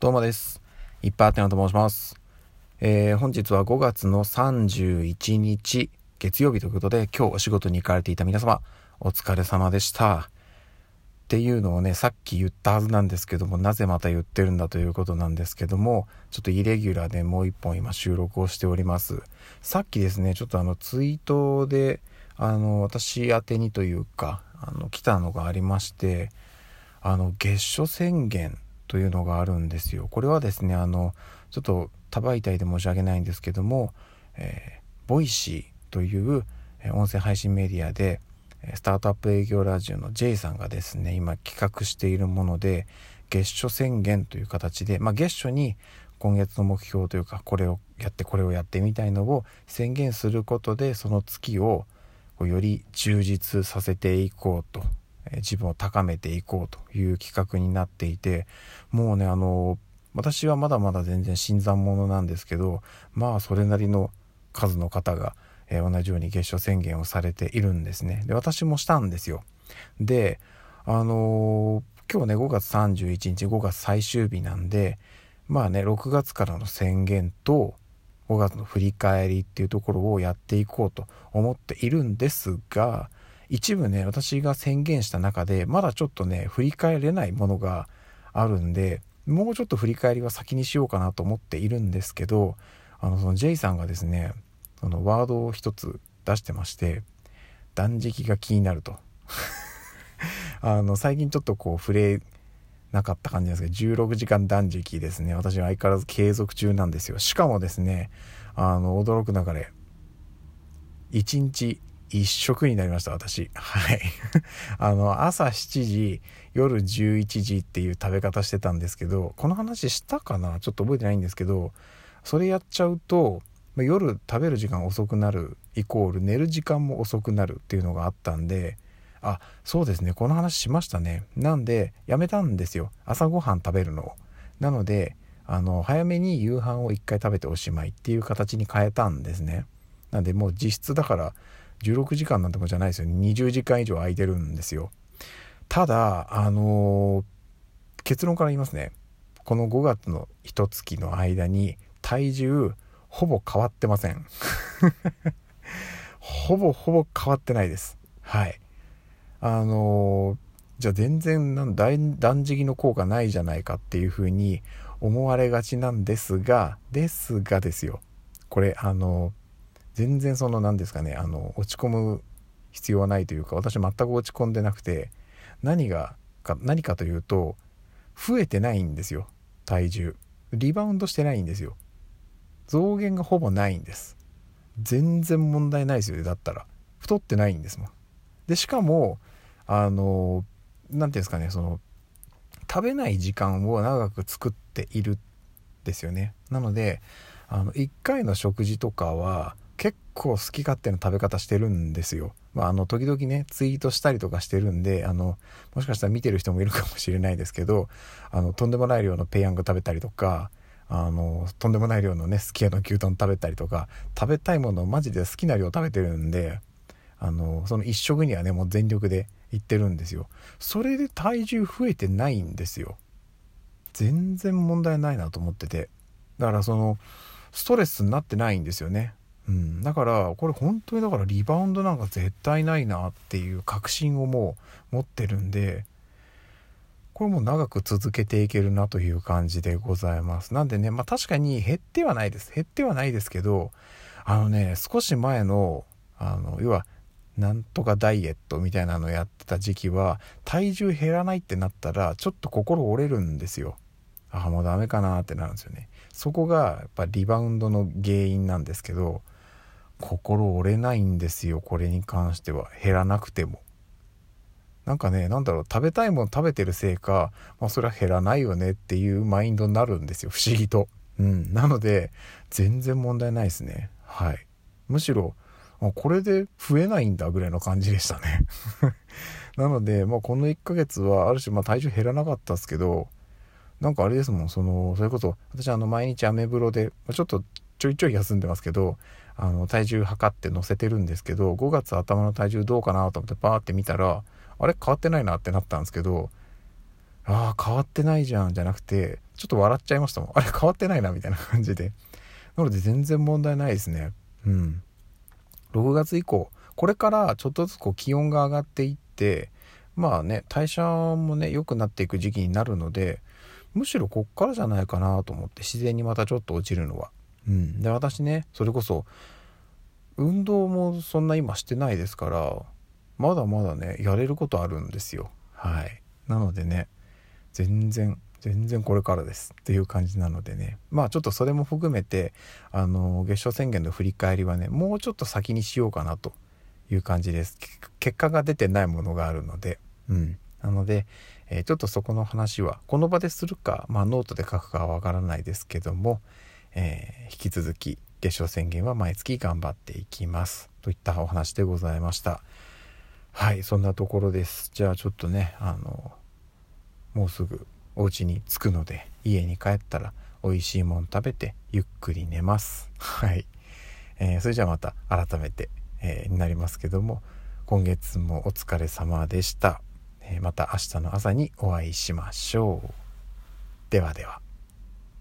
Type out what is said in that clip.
どうもです。いっぱいあてなと申します。えー、本日は5月の31日月曜日ということで今日お仕事に行かれていた皆様お疲れ様でした。っていうのをね、さっき言ったはずなんですけども、なぜまた言ってるんだということなんですけども、ちょっとイレギュラーでもう一本今収録をしております。さっきですね、ちょっとあのツイートで、あの、私宛てにというか、あの、来たのがありまして、あの、月初宣言というのがあるんですよ。これはですね、あの、ちょっと他媒体で申し訳ないんですけども、えー、 Voicy という音声配信メディアで、スタートアップ営業ラジオの J さんがですね、今企画しているもので、月初宣言という形で、まあ、月初に今月の目標というか、これをやってこれをやってみたいのを宣言することで、その月をより充実させていこうと自分を高めていこうという企画になっていてもうねあの私はまだまだ全然新参者なんですけどまあそれなりの数の方が、えー、同じように月初宣言をされているんですね。で私もしたんですよ。であのー、今日ね5月31日5月最終日なんでまあね6月からの宣言と5月の振り返りっていうところをやっていこうと思っているんですが一部ね、私が宣言した中で、まだちょっとね、振り返れないものがあるんで、もうちょっと振り返りは先にしようかなと思っているんですけど、あの、その J さんがですね、そのワードを一つ出してまして、断食が気になると。あの、最近ちょっとこう触れなかった感じなんですけど、16時間断食ですね。私は相変わらず継続中なんですよ。しかもですね、あの、驚くなかれ、1日一食になりました、私。はい。あの、朝7時、夜11時っていう食べ方してたんですけど、この話したかな？ちょっと覚えてないんですけど、それやっちゃうと、夜食べる時間遅くなるイコール寝る時間も遅くなるっていうのがあったんで、あ、そうですね、この話しましたね。なんで、やめたんですよ。朝ごはん食べるのを。なので、あの、早めに夕飯を1回食べておしまいっていう形に変えたんですね。なんで、もう実質だから、16時間なんてことじゃないですよ。20時間以上空いてるんですよ。ただあのー、結論から言いますね。この5月の一月の間に体重ほぼ変わってません。ほぼほぼ変わってないです。はい。あのー、じゃあ全然なん断食の効果ないじゃないかっていうふうに思われがちなんですがですがですよ。これあの全然その何ですかねあの落ち込む必要はないというか私全く落ち込んでなくて何がか何かというと増えてないんですよ体重。リバウンドしてないんですよ。増減がほぼないんです。全然問題ないですよだったら。太ってないんですもん。でしかもあの何て言うんですかねその食べない時間を長く作っているですよね。なのであの1回の食事とかは結構好き勝手な食べ方してるんですよ。まあ、あの、時々ね、ツイートしたりとかしてるんで、あの、もしかしたら見てる人もいるかもしれないですけど、あの、とんでもない量のペヤング食べたりとか、あの、とんでもない量のね、すき家の牛丼食べたりとか、食べたいものをマジで好きな量食べてるんで、あの、その一食にはね、もう全力で行ってるんですよ。それで体重増えてないんですよ。全然問題ないなと思ってて。だからその、ストレスになってないんですよね。うん、だからこれ本当にだからリバウンドなんか絶対ないなっていう確信をもう持ってるんでこれも長く続けていけるなという感じでございます。なんでねまあ確かに減ってはないです。減ってはないですけどあのね少し前のあの要はなんとかダイエットみたいなのやってた時期は体重減らないってなったらちょっと心折れるんですよ。ああもうダメかなってなるんですよね。そこがやっぱリバウンドの原因なんですけど心折れないんですよこれに関しては。減らなくても。なんかね何だろう食べたいもの食べてるせいか、まあ、それは減らないよねっていうマインドになるんですよ不思議と。うん。なので全然問題ないですね。はい。むしろこれで増えないんだぐらいの感じでしたね。なので、まあ、この1ヶ月はある種、まあ、体重減らなかったですけどなんかあれですもんそのそれこそ私あの毎日アメブロでちょっとちょいちょい休んでますけどあの体重測って載せてるんですけど5月頭の体重どうかなと思ってパーって見たらあれ？変わってないなってなったんですけどああ変わってないじゃんじゃなくてちょっと笑っちゃいましたもん。あれ？変わってないなみたいな感じで。なので全然問題ないですね。うん。6月以降これからちょっとずつこう気温が上がっていってまあね代謝もね良くなっていく時期になるのでむしろこっからじゃないかなと思って自然にまたちょっと落ちるのは。うん。で私ねそれこそ運動もそんな今してないですからまだまだねやれることあるんですよ。はい。なのでね全然全然これからです。っていう感じなのでね。まあちょっとそれも含めてあの月賞宣言の振り返りはねもうちょっと先にしようかなという感じです。結果が出てないものがあるので。うん。なので、えー、ちょっとそこの話はこの場でするか、まあ、ノートで書くかはわからないですけども、えー、引き続き月賞宣言は毎月頑張っていきます。といったお話でございました。はいそんなところです。じゃあちょっとねあのもうすぐお家に着くので家に帰ったら美味しいもん食べてゆっくり寝ます。はい、えー、それじゃあまた改めて、えー、になりますけども今月もお疲れ様でした、えー、また明日の朝にお会いしましょう。ではでは。